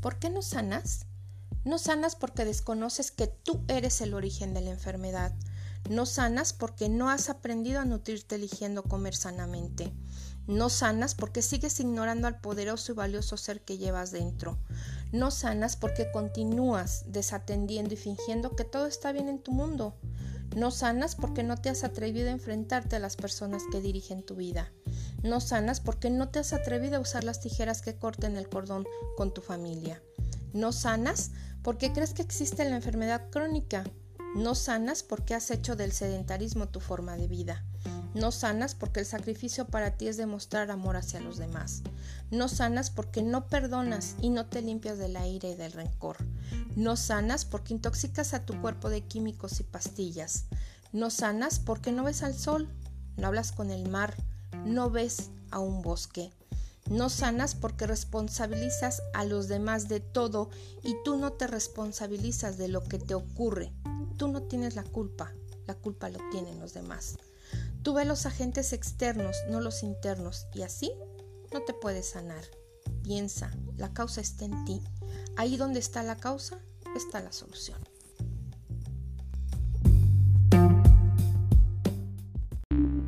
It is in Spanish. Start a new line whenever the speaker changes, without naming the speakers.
¿Por qué no sanas? No sanas porque desconoces que tú eres el origen de la enfermedad. No sanas porque no has aprendido a nutrirte eligiendo comer sanamente. No sanas porque sigues ignorando al poderoso y valioso ser que llevas dentro. No sanas porque continúas desatendiendo y fingiendo que todo está bien en tu mundo. No sanas porque no te has atrevido a enfrentarte a las personas que dirigen tu vida. No sanas porque no te has atrevido a usar las tijeras que corten el cordón con tu familia. No sanas porque crees que existe la enfermedad crónica. No sanas porque has hecho del sedentarismo tu forma de vida. No sanas porque el sacrificio para ti es demostrar amor hacia los demás. No sanas porque no perdonas y no te limpias de la ira y del rencor. No sanas porque intoxicas a tu cuerpo de químicos y pastillas. No sanas porque no ves al sol, no hablas con el mar, no ves a un bosque. No sanas porque responsabilizas a los demás de todo y tú no te responsabilizas de lo que te ocurre. Tú no tienes la culpa, la culpa lo tienen los demás. Tú ves los agentes externos, no los internos, y así no te puedes sanar. Piensa, la causa está en ti. Ahí donde está la causa, está la solución.